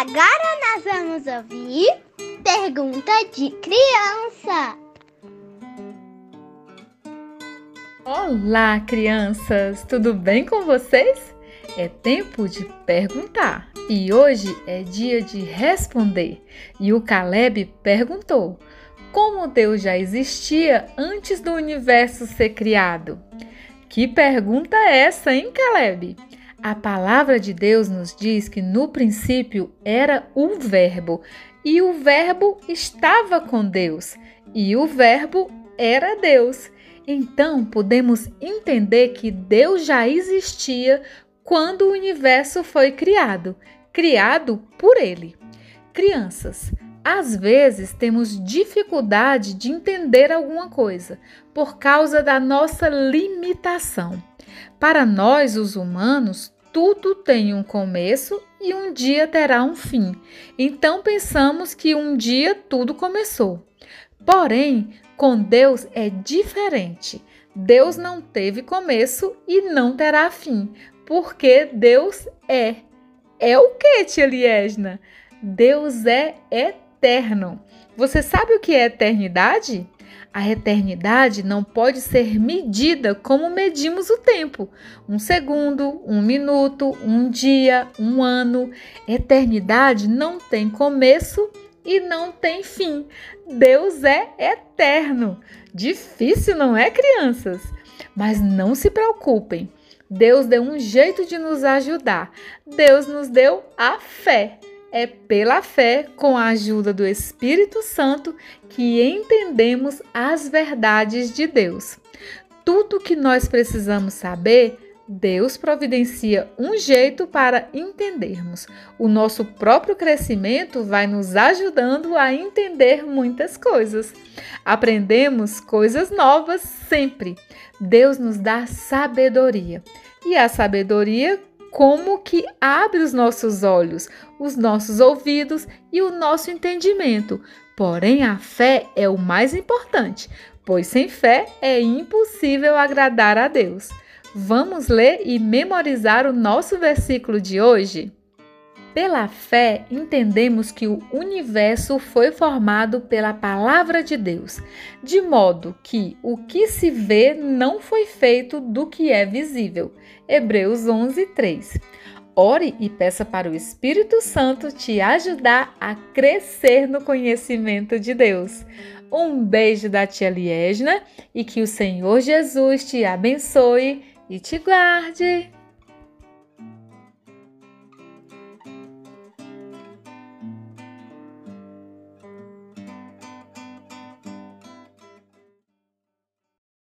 Agora nós vamos ouvir pergunta de criança. Olá, crianças! Tudo bem com vocês? É tempo de perguntar e hoje é dia de responder. E o Caleb perguntou: Como Deus já existia antes do universo ser criado? Que pergunta é essa, hein, Caleb? A palavra de Deus nos diz que no princípio era o Verbo, e o Verbo estava com Deus, e o Verbo era Deus. Então podemos entender que Deus já existia quando o universo foi criado, criado por Ele. Crianças, às vezes temos dificuldade de entender alguma coisa por causa da nossa limitação. Para nós, os humanos, tudo tem um começo e um dia terá um fim. Então pensamos que um dia tudo começou. Porém, com Deus é diferente. Deus não teve começo e não terá fim, porque Deus é. É o que, tia Liesna? Deus é eterno. Você sabe o que é eternidade? A eternidade não pode ser medida como medimos o tempo: um segundo, um minuto, um dia, um ano. Eternidade não tem começo e não tem fim. Deus é eterno. Difícil, não é, crianças? Mas não se preocupem. Deus deu um jeito de nos ajudar. Deus nos deu a fé. É pela fé, com a ajuda do Espírito Santo, que entendemos as verdades de Deus. Tudo que nós precisamos saber, Deus providencia um jeito para entendermos. O nosso próprio crescimento vai nos ajudando a entender muitas coisas. Aprendemos coisas novas sempre. Deus nos dá sabedoria. E a sabedoria como que abre os nossos olhos, os nossos ouvidos e o nosso entendimento. Porém, a fé é o mais importante, pois sem fé é impossível agradar a Deus. Vamos ler e memorizar o nosso versículo de hoje? Pela fé, entendemos que o universo foi formado pela palavra de Deus, de modo que o que se vê não foi feito do que é visível. Hebreus 11, 3. Ore e peça para o Espírito Santo te ajudar a crescer no conhecimento de Deus. Um beijo da tia Liesna e que o Senhor Jesus te abençoe e te guarde.